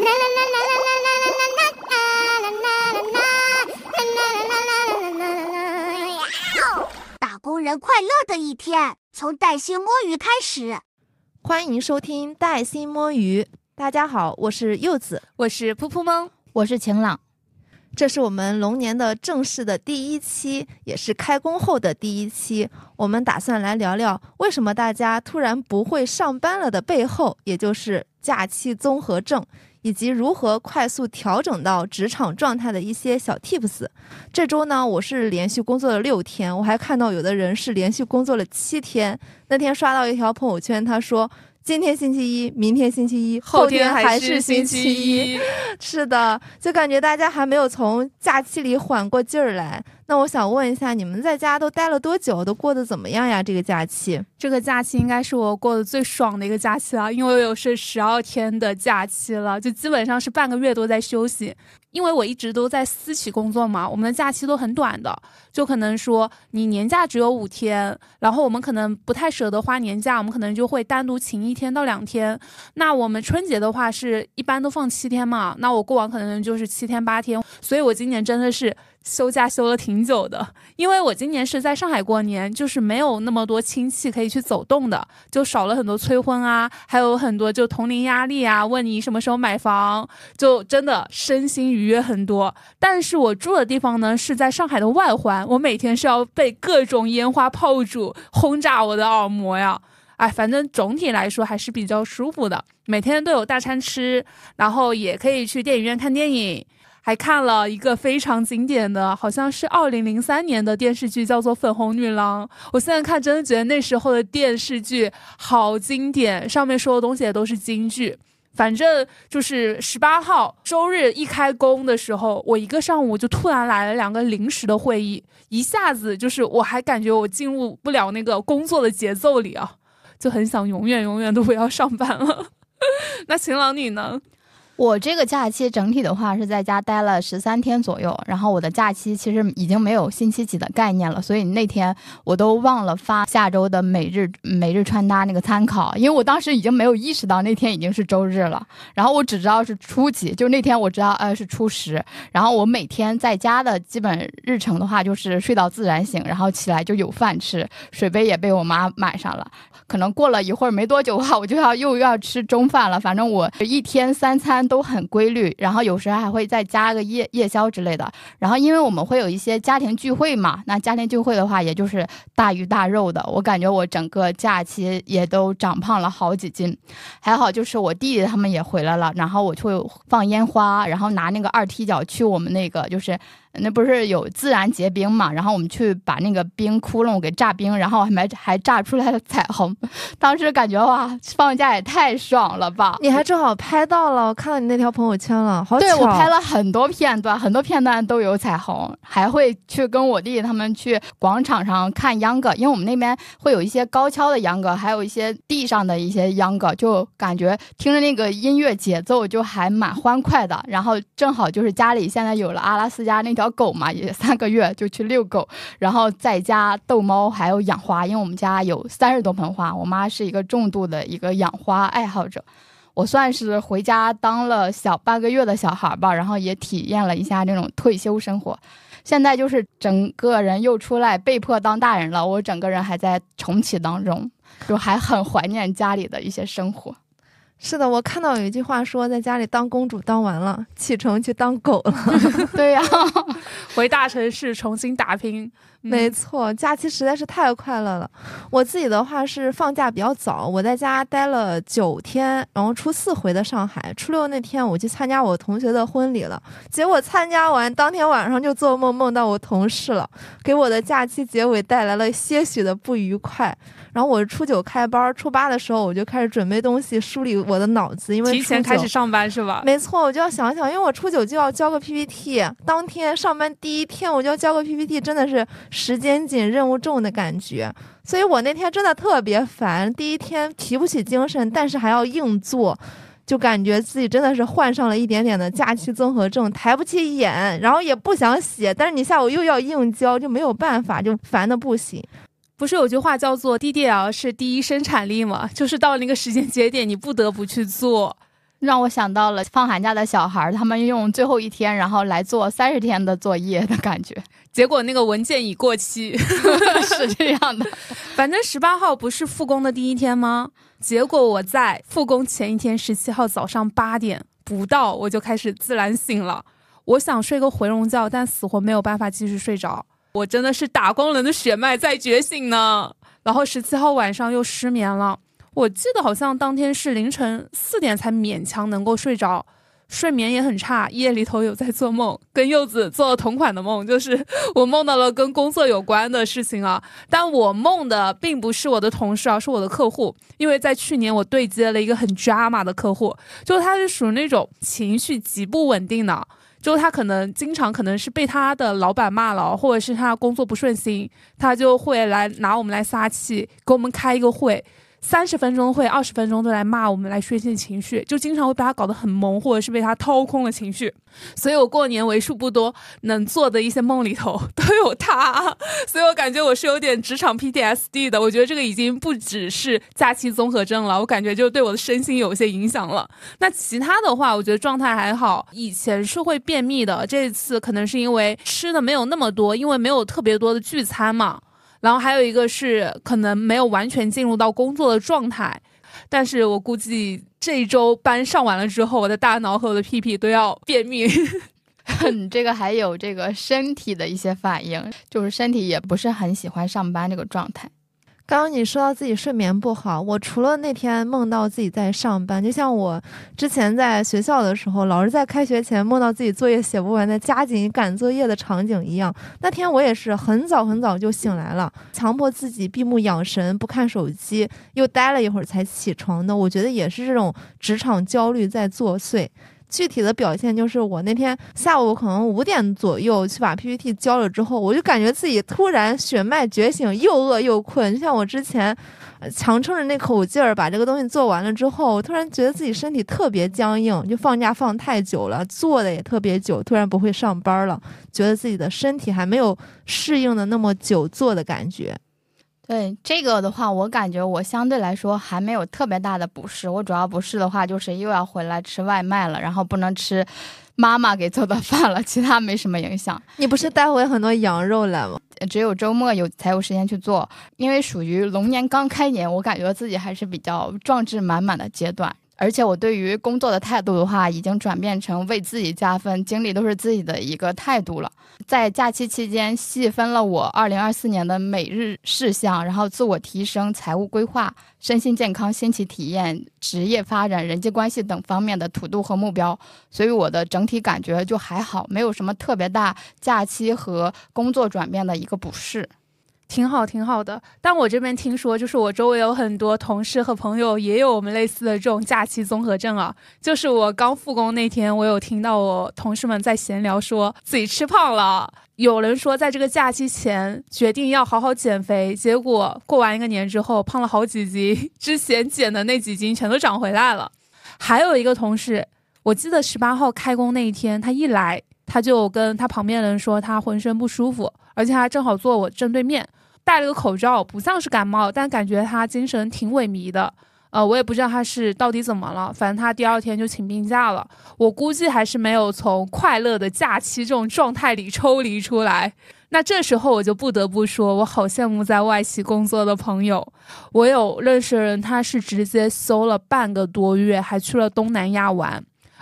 打工人快乐的一天，从带薪摸鱼开始。欢迎收听带薪摸鱼。大家好，我是柚子，我是噗噗猫，我是晴朗。这是我们龙年的正式的第一期，也是开工后的第一期。我们打算来聊聊为什么大家突然不会上班了的背后，也就是假期综合症，以及如何快速调整到职场状态的一些小 tips。这周呢，我是连续工作了六天，我还看到有的人是连续工作了七天。那天刷到一条朋友圈，他说。今天星期一，明天星期一，后天还是星期一。是的，就感觉大家还没有从假期里缓过劲儿来。那我想问一下，你们在家都待了多久？都过得怎么样呀？这个假期，这个假期应该是我过得最爽的一个假期了，因为我有是十二天的假期了，就基本上是半个月都在休息。因为我一直都在私企工作嘛，我们的假期都很短的，就可能说你年假只有五天，然后我们可能不太舍得花年假，我们可能就会单独请一天到两天。那我们春节的话是一般都放七天嘛，那我过往可能就是七天八天，所以我今年真的是。休假休了挺久的，因为我今年是在上海过年，就是没有那么多亲戚可以去走动的，就少了很多催婚啊，还有很多就同龄压力啊，问你什么时候买房，就真的身心愉悦很多。但是我住的地方呢是在上海的外环，我每天是要被各种烟花炮竹轰炸我的耳膜呀，哎，反正总体来说还是比较舒服的，每天都有大餐吃，然后也可以去电影院看电影。还看了一个非常经典的，好像是二零零三年的电视剧，叫做《粉红女郎》。我现在看，真的觉得那时候的电视剧好经典，上面说的东西也都是金句。反正就是十八号周日一开工的时候，我一个上午就突然来了两个临时的会议，一下子就是我还感觉我进入不了那个工作的节奏里啊，就很想永远永远都不要上班了。那晴朗你呢？我这个假期整体的话是在家待了十三天左右，然后我的假期其实已经没有星期几的概念了，所以那天我都忘了发下周的每日每日穿搭那个参考，因为我当时已经没有意识到那天已经是周日了，然后我只知道是初几，就那天我知道呃是初十，然后我每天在家的基本日程的话就是睡到自然醒，然后起来就有饭吃，水杯也被我妈买上了，可能过了一会儿没多久的话，我就要又要吃中饭了，反正我一天三餐。都很规律，然后有时候还会再加个夜夜宵之类的。然后因为我们会有一些家庭聚会嘛，那家庭聚会的话，也就是大鱼大肉的。我感觉我整个假期也都长胖了好几斤，还好就是我弟弟他们也回来了，然后我就放烟花，然后拿那个二踢脚去我们那个就是。那不是有自然结冰嘛？然后我们去把那个冰窟窿给炸冰，然后还还炸出来了彩虹。当时感觉哇，放假也太爽了吧！你还正好拍到了，我看到你那条朋友圈了，好对我拍了很多片段，很多片段都有彩虹。还会去跟我弟他们去广场上看秧歌，因为我们那边会有一些高跷的秧歌，还有一些地上的一些秧歌，就感觉听着那个音乐节奏就还蛮欢快的。然后正好就是家里现在有了阿拉斯加那条。小狗嘛，也三个月就去遛狗，然后在家逗猫，还有养花。因为我们家有三十多盆花，我妈是一个重度的一个养花爱好者。我算是回家当了小半个月的小孩吧，然后也体验了一下那种退休生活。现在就是整个人又出来被迫当大人了，我整个人还在重启当中，就还很怀念家里的一些生活。是的，我看到有一句话说，在家里当公主当完了，启程去当狗了。对呀，回大城市重新打拼。没错，假期实在是太快乐了。我自己的话是放假比较早，我在家待了九天，然后初四回的上海。初六那天我去参加我同学的婚礼了，结果参加完当天晚上就做梦梦到我同事了，给我的假期结尾带来了些许的不愉快。然后我初九开班，初八的时候我就开始准备东西，梳理我的脑子，因为提前开始上班是吧？没错，我就要想想，因为我初九就要交个 PPT，当天上班第一天我就要交个 PPT，真的是。时间紧、任务重的感觉，所以我那天真的特别烦。第一天提不起精神，但是还要硬做，就感觉自己真的是患上了一点点的假期综合症，抬不起眼，然后也不想写，但是你下午又要硬交，就没有办法，就烦的不行。不是有句话叫做 “DDL 是第一生产力”吗？就是到那个时间节点，你不得不去做。让我想到了放寒假的小孩，他们用最后一天，然后来做三十天的作业的感觉。结果那个文件已过期，是这样的。反正十八号不是复工的第一天吗？结果我在复工前一天，十七号早上八点不到，我就开始自然醒了。我想睡个回笼觉，但死活没有办法继续睡着。我真的是打工人的血脉在觉醒呢。然后十七号晚上又失眠了，我记得好像当天是凌晨四点才勉强能够睡着，睡眠也很差，夜里头有在做梦，跟柚子做了同款的梦，就是 我梦到了跟工作有关的事情啊。但我梦的并不是我的同事，而是我的客户，因为在去年我对接了一个很 drama 的客户，就他是属于那种情绪极不稳定的。就他可能经常可能是被他的老板骂了，或者是他工作不顺心，他就会来拿我们来撒气，给我们开一个会。三十分钟会，二十分钟都来骂我们，来宣泄情绪，就经常会把他搞得很懵，或者是被他掏空了情绪。所以我过年为数不多能做的一些梦里头都有他，所以我感觉我是有点职场 PTSD 的。我觉得这个已经不只是假期综合症了，我感觉就对我的身心有些影响了。那其他的话，我觉得状态还好。以前是会便秘的，这次可能是因为吃的没有那么多，因为没有特别多的聚餐嘛。然后还有一个是可能没有完全进入到工作的状态，但是我估计这一周班上完了之后，我的大脑和我的屁屁都要便秘。你 这个还有这个身体的一些反应，就是身体也不是很喜欢上班这个状态。刚刚你说到自己睡眠不好，我除了那天梦到自己在上班，就像我之前在学校的时候，老是在开学前梦到自己作业写不完，在加紧赶作业的场景一样。那天我也是很早很早就醒来了，强迫自己闭目养神，不看手机，又待了一会儿才起床的。我觉得也是这种职场焦虑在作祟。具体的表现就是，我那天下午可能五点左右去把 PPT 交了之后，我就感觉自己突然血脉觉醒，又饿又困。就像我之前强撑着那口劲儿把这个东西做完了之后，我突然觉得自己身体特别僵硬，就放假放太久了，坐的也特别久，突然不会上班了，觉得自己的身体还没有适应的那么久坐的感觉。对这个的话，我感觉我相对来说还没有特别大的不适。我主要不适的话，就是又要回来吃外卖了，然后不能吃妈妈给做的饭了，其他没什么影响。你不是带回很多羊肉来吗？只有周末有才有时间去做，因为属于龙年刚开年，我感觉自己还是比较壮志满满的阶段。而且我对于工作的态度的话，已经转变成为自己加分，精力都是自己的一个态度了。在假期期间，细分了我二零二四年的每日事项，然后自我提升、财务规划、身心健康、新奇体验、职业发展、人际关系等方面的土度和目标。所以我的整体感觉就还好，没有什么特别大假期和工作转变的一个不适。挺好，挺好的。但我这边听说，就是我周围有很多同事和朋友也有我们类似的这种假期综合症啊。就是我刚复工那天，我有听到我同事们在闲聊，说自己吃胖了。有人说，在这个假期前决定要好好减肥，结果过完一个年之后胖了好几斤，之前减的那几斤全都长回来了。还有一个同事，我记得十八号开工那一天，他一来，他就跟他旁边的人说他浑身不舒服，而且他正好坐我正对面。戴了个口罩，不像是感冒，但感觉他精神挺萎靡的。呃，我也不知道他是到底怎么了，反正他第二天就请病假了。我估计还是没有从快乐的假期这种状态里抽离出来。那这时候我就不得不说，我好羡慕在外企工作的朋友。我有认识的人，他是直接休了半个多月，还去了东南亚玩。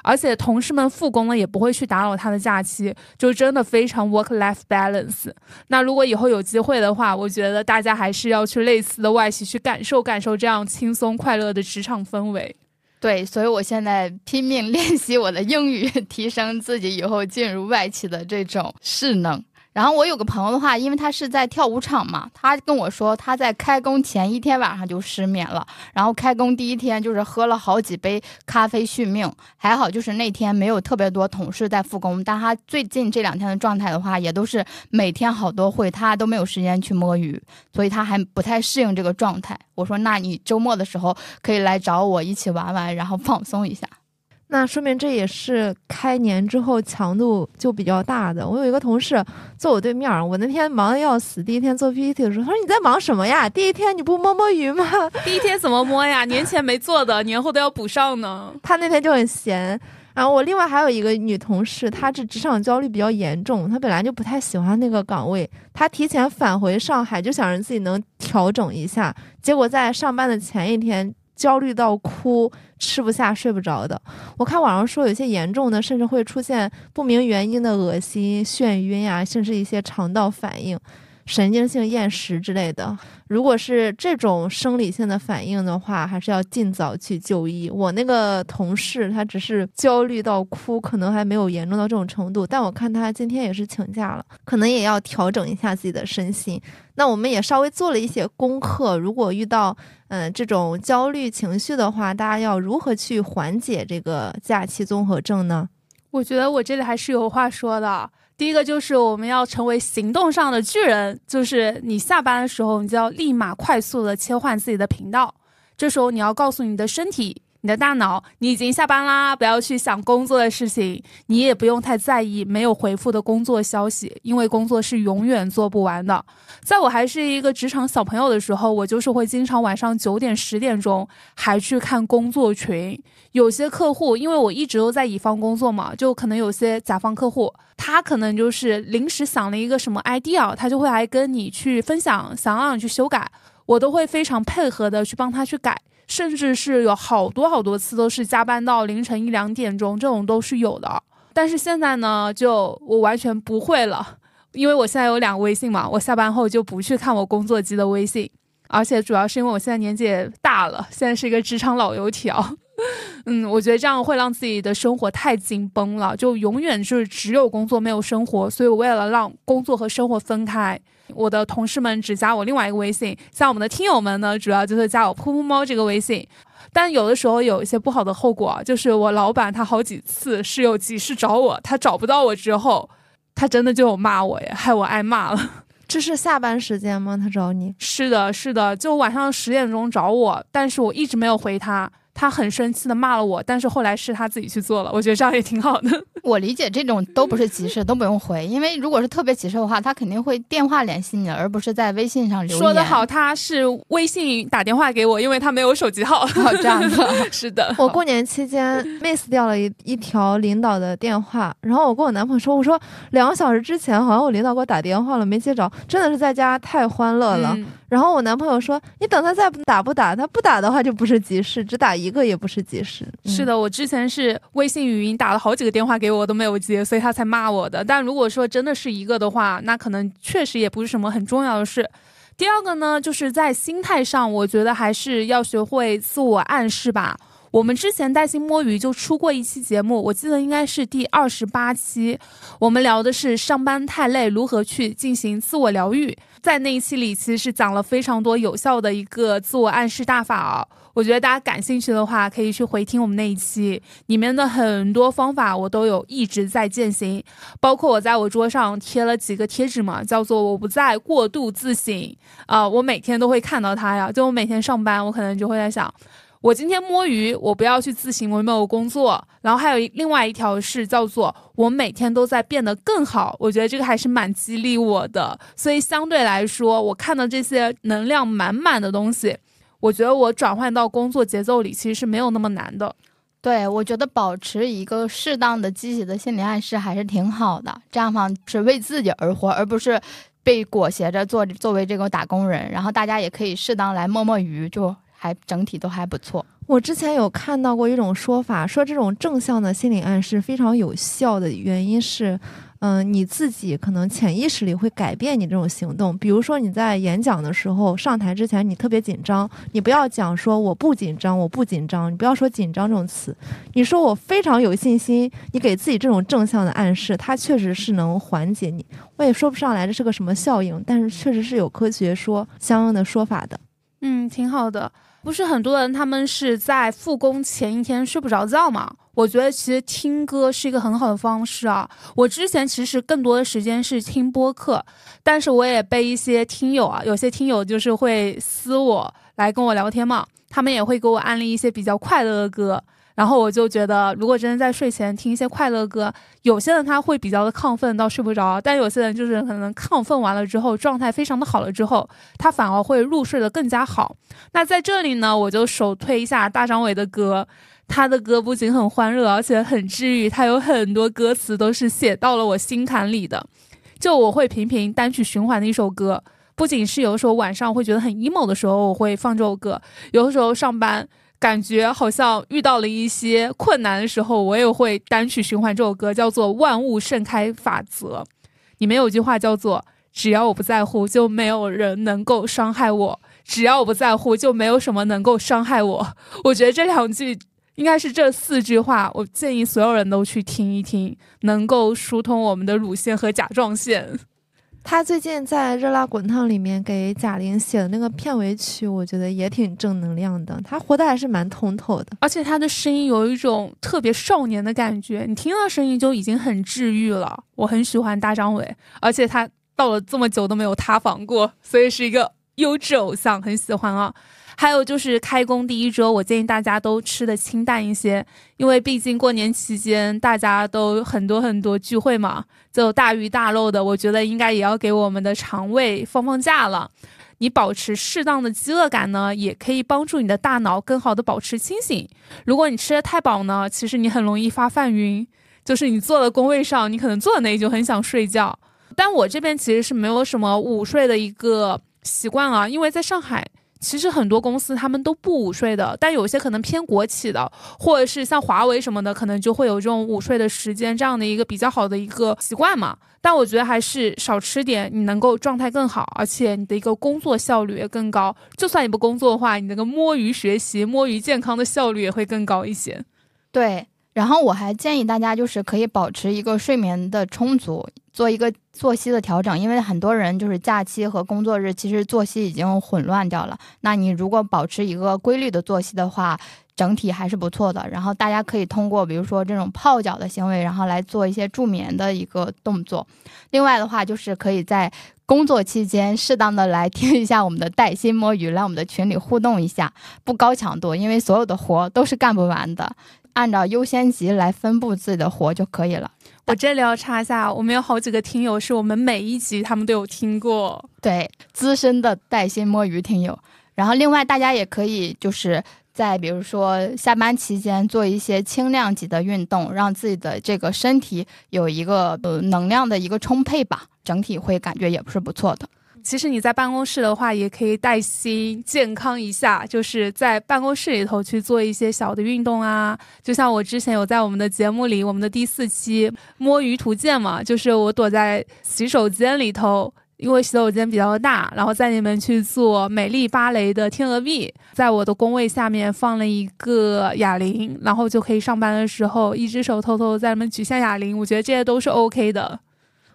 而且同事们复工了也不会去打扰他的假期，就真的非常 work life balance。那如果以后有机会的话，我觉得大家还是要去类似的外企去感受感受这样轻松快乐的职场氛围。对，所以我现在拼命练习我的英语，提升自己以后进入外企的这种势能。然后我有个朋友的话，因为他是在跳舞场嘛，他跟我说他在开工前一天晚上就失眠了，然后开工第一天就是喝了好几杯咖啡续命，还好就是那天没有特别多同事在复工，但他最近这两天的状态的话，也都是每天好多会，他都没有时间去摸鱼，所以他还不太适应这个状态。我说那你周末的时候可以来找我一起玩玩，然后放松一下。那说明这也是开年之后强度就比较大的。我有一个同事坐我对面，我那天忙的要死，第一天做 PPT 的时候，他说你在忙什么呀？第一天你不摸摸鱼吗？第一天怎么摸呀？年前没做的，年后都要补上呢。他那天就很闲。然后我另外还有一个女同事，她是职场焦虑比较严重，她本来就不太喜欢那个岗位，她提前返回上海，就想着自己能调整一下，结果在上班的前一天。焦虑到哭，吃不下，睡不着的。我看网上说，有些严重的，甚至会出现不明原因的恶心、眩晕呀，甚至一些肠道反应。神经性厌食之类的，如果是这种生理性的反应的话，还是要尽早去就医。我那个同事他只是焦虑到哭，可能还没有严重到这种程度，但我看他今天也是请假了，可能也要调整一下自己的身心。那我们也稍微做了一些功课，如果遇到嗯这种焦虑情绪的话，大家要如何去缓解这个假期综合症呢？我觉得我这里还是有话说的。第一个就是我们要成为行动上的巨人，就是你下班的时候，你就要立马快速的切换自己的频道。这时候你要告诉你的身体。你的大脑，你已经下班啦，不要去想工作的事情，你也不用太在意没有回复的工作消息，因为工作是永远做不完的。在我还是一个职场小朋友的时候，我就是会经常晚上九点、十点钟还去看工作群。有些客户，因为我一直都在乙方工作嘛，就可能有些甲方客户，他可能就是临时想了一个什么 idea，他就会来跟你去分享，想让你去修改，我都会非常配合的去帮他去改。甚至是有好多好多次都是加班到凌晨一两点钟，这种都是有的。但是现在呢，就我完全不会了，因为我现在有两个微信嘛，我下班后就不去看我工作机的微信，而且主要是因为我现在年纪也大了，现在是一个职场老油条。嗯，我觉得这样会让自己的生活太紧绷了，就永远就是只有工作没有生活。所以我为了让工作和生活分开，我的同事们只加我另外一个微信，像我们的听友们呢，主要就是加我噗噗猫这个微信。但有的时候有一些不好的后果，就是我老板他好几次是有急事找我，他找不到我之后，他真的就有骂我呀，害我挨骂了。这是下班时间吗？他找你？是的，是的，就晚上十点钟找我，但是我一直没有回他。他很生气的骂了我，但是后来是他自己去做了，我觉得这样也挺好的。我理解这种都不是急事，都不用回，因为如果是特别急事的话，他肯定会电话联系你，而不是在微信上留言。说的好，他是微信打电话给我，因为他没有手机号。这样子，是的。我过年期间 miss 掉了一一条领导的电话，然后我跟我男朋友说，我说两个小时之前好像我领导给我打电话了，没接着，真的是在家太欢乐了。然后我男朋友说：“你等他再打不打？他不打的话就不是急事，只打一个也不是急事。”是的，我之前是微信语音打了好几个电话给我都没有接，所以他才骂我的。但如果说真的是一个的话，那可能确实也不是什么很重要的事。第二个呢，就是在心态上，我觉得还是要学会自我暗示吧。我们之前带薪摸鱼就出过一期节目，我记得应该是第二十八期，我们聊的是上班太累如何去进行自我疗愈。在那一期里，其实是讲了非常多有效的一个自我暗示大法。我觉得大家感兴趣的话，可以去回听我们那一期，里面的很多方法我都有一直在践行，包括我在我桌上贴了几个贴纸嘛，叫做“我不再过度自省”。啊，我每天都会看到它呀，就我每天上班，我可能就会在想。我今天摸鱼，我不要去自省我有没有工作。然后还有另外一条是叫做我每天都在变得更好，我觉得这个还是蛮激励我的。所以相对来说，我看到这些能量满满的东西，我觉得我转换到工作节奏里其实是没有那么难的。对，我觉得保持一个适当的积极的心理暗示还是挺好的，这样方是为自己而活，而不是被裹挟着做作为这个打工人。然后大家也可以适当来摸摸鱼，就。还整体都还不错。我之前有看到过一种说法，说这种正向的心理暗示非常有效的原因是，嗯，你自己可能潜意识里会改变你这种行动。比如说你在演讲的时候上台之前，你特别紧张，你不要讲说我不紧张，我不紧张，你不要说紧张这种词，你说我非常有信心。你给自己这种正向的暗示，它确实是能缓解你。我也说不上来这是个什么效应，但是确实是有科学说相应的说法的。嗯，挺好的。不是很多人，他们是在复工前一天睡不着觉嘛？我觉得其实听歌是一个很好的方式啊。我之前其实更多的时间是听播客，但是我也被一些听友啊，有些听友就是会私我来跟我聊天嘛，他们也会给我安利一些比较快乐的歌。然后我就觉得，如果真的在睡前听一些快乐歌，有些人他会比较的亢奋到睡不着，但有些人就是可能亢奋完了之后，状态非常的好了之后，他反而会入睡的更加好。那在这里呢，我就首推一下大张伟的歌，他的歌不仅很欢乐，而且很治愈，他有很多歌词都是写到了我心坎里的。就我会频频单曲循环的一首歌，不仅是有时候晚上会觉得很 emo 的时候，我会放这首歌；有的时候上班。感觉好像遇到了一些困难的时候，我也会单曲循环这首歌，叫做《万物盛开法则》。里面有句话叫做：“只要我不在乎，就没有人能够伤害我；只要我不在乎，就没有什么能够伤害我。”我觉得这两句应该是这四句话，我建议所有人都去听一听，能够疏通我们的乳腺和甲状腺。他最近在《热辣滚烫》里面给贾玲写的那个片尾曲，我觉得也挺正能量的。他活的还是蛮通透的，而且他的声音有一种特别少年的感觉，你听到声音就已经很治愈了。我很喜欢大张伟，而且他到了这么久都没有塌房过，所以是一个优质偶像，很喜欢啊。还有就是开工第一周，我建议大家都吃的清淡一些，因为毕竟过年期间大家都很多很多聚会嘛，就大鱼大肉的，我觉得应该也要给我们的肠胃放放假了。你保持适当的饥饿感呢，也可以帮助你的大脑更好的保持清醒。如果你吃的太饱呢，其实你很容易发饭晕，就是你坐在工位上，你可能坐在那里就很想睡觉。但我这边其实是没有什么午睡的一个习惯啊，因为在上海。其实很多公司他们都不午睡的，但有些可能偏国企的，或者是像华为什么的，可能就会有这种午睡的时间，这样的一个比较好的一个习惯嘛。但我觉得还是少吃点，你能够状态更好，而且你的一个工作效率也更高。就算你不工作的话，你那个摸鱼学习、摸鱼健康的效率也会更高一些。对。然后我还建议大家，就是可以保持一个睡眠的充足，做一个作息的调整，因为很多人就是假期和工作日其实作息已经混乱掉了。那你如果保持一个规律的作息的话，整体还是不错的。然后大家可以通过比如说这种泡脚的行为，然后来做一些助眠的一个动作。另外的话，就是可以在工作期间适当的来听一下我们的带薪摸鱼，来我们的群里互动一下，不高强度，因为所有的活都是干不完的。按照优先级来分布自己的活就可以了。我这里要插一下，我们有好几个听友是我们每一集他们都有听过，对资深的带薪摸鱼听友。然后另外大家也可以就是在比如说下班期间做一些轻量级的运动，让自己的这个身体有一个呃能量的一个充沛吧，整体会感觉也不是不错的。其实你在办公室的话，也可以带薪健康一下，就是在办公室里头去做一些小的运动啊。就像我之前有在我们的节目里，我们的第四期摸鱼图鉴嘛，就是我躲在洗手间里头，因为洗手间比较大，然后在里面去做美丽芭蕾的天鹅臂，在我的工位下面放了一个哑铃，然后就可以上班的时候一只手偷偷在里面举下哑铃。我觉得这些都是 OK 的。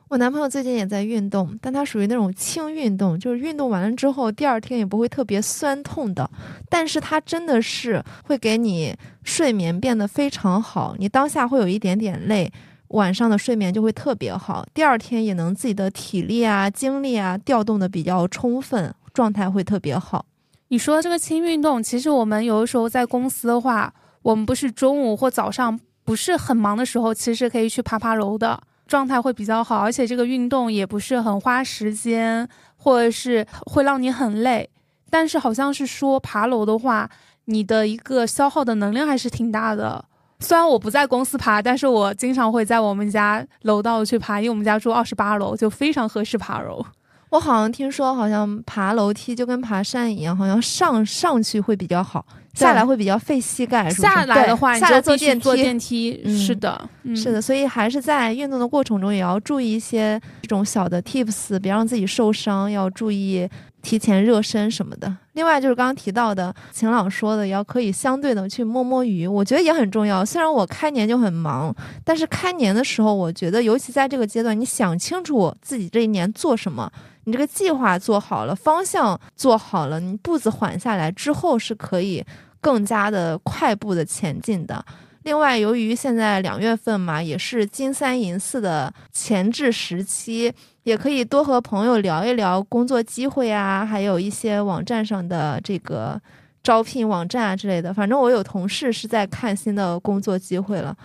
我男朋友最近也在运动，但他属于那种轻运动，就是运动完了之后，第二天也不会特别酸痛的。但是他真的是会给你睡眠变得非常好，你当下会有一点点累，晚上的睡眠就会特别好，第二天也能自己的体力啊、精力啊调动的比较充分，状态会特别好。你说这个轻运动，其实我们有的时候在公司的话，我们不是中午或早上不是很忙的时候，其实可以去爬爬楼的。状态会比较好，而且这个运动也不是很花时间，或者是会让你很累。但是好像是说爬楼的话，你的一个消耗的能量还是挺大的。虽然我不在公司爬，但是我经常会在我们家楼道去爬，因为我们家住二十八楼，就非常合适爬楼。我好像听说，好像爬楼梯就跟爬山一样，好像上上去会比较好。下来会比较费膝盖，下来的话，下来坐电梯，坐电梯，是的，是的，所以还是在运动的过程中也要注意一些这种小的 tips，别让自己受伤，要注意提前热身什么的。另外就是刚刚提到的晴朗说的，要可以相对的去摸摸鱼，我觉得也很重要。虽然我开年就很忙，但是开年的时候，我觉得尤其在这个阶段，你想清楚自己这一年做什么，你这个计划做好了，方向做好了，你步子缓下来之后是可以。更加的快步的前进的。另外，由于现在两月份嘛，也是金三银四的前置时期，也可以多和朋友聊一聊工作机会啊，还有一些网站上的这个招聘网站啊之类的。反正我有同事是在看新的工作机会了，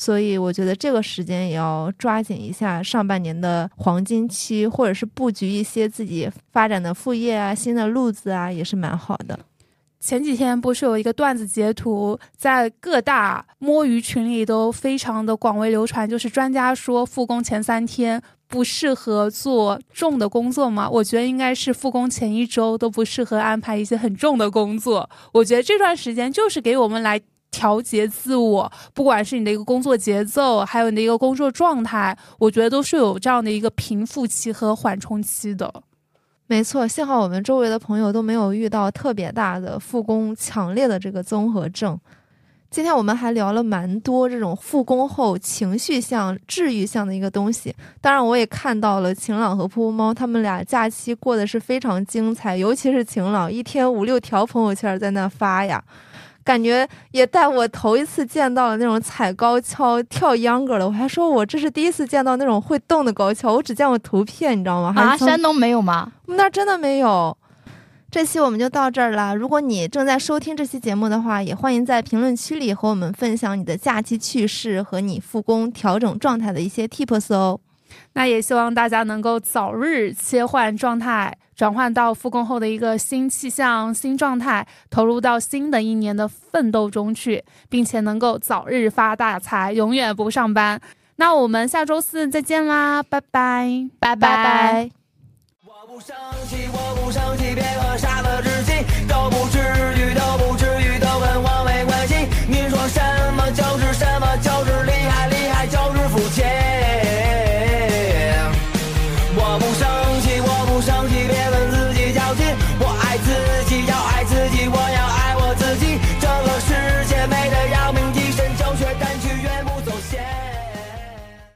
所以我觉得这个时间也要抓紧一下上半年的黄金期，或者是布局一些自己发展的副业啊、新的路子啊，也是蛮好的。前几天不是有一个段子截图，在各大摸鱼群里都非常的广为流传，就是专家说复工前三天不适合做重的工作吗？我觉得应该是复工前一周都不适合安排一些很重的工作。我觉得这段时间就是给我们来调节自我，不管是你的一个工作节奏，还有你的一个工作状态，我觉得都是有这样的一个平复期和缓冲期的。没错，幸好我们周围的朋友都没有遇到特别大的复工强烈的这个综合症。今天我们还聊了蛮多这种复工后情绪向、治愈向的一个东西。当然，我也看到了晴朗和噗噗猫他们俩假期过得是非常精彩，尤其是晴朗，一天五六条朋友圈在那发呀。感觉也带我头一次见到了那种踩高跷、跳秧歌的。我还说我这是第一次见到那种会动的高跷，我只见过图片，你知道吗？啊，山东没有吗？我们那儿真的没有。这期我们就到这儿了。如果你正在收听这期节目的话，也欢迎在评论区里和我们分享你的假期趣事和你复工调整状态的一些 tips 哦。那也希望大家能够早日切换状态，转换到复工后的一个新气象、新状态，投入到新的一年的奋斗中去，并且能够早日发大财，永远不上班。那我们下周四再见啦，拜拜拜拜。我不生气，我不生气，别喝傻了自己。都不至于。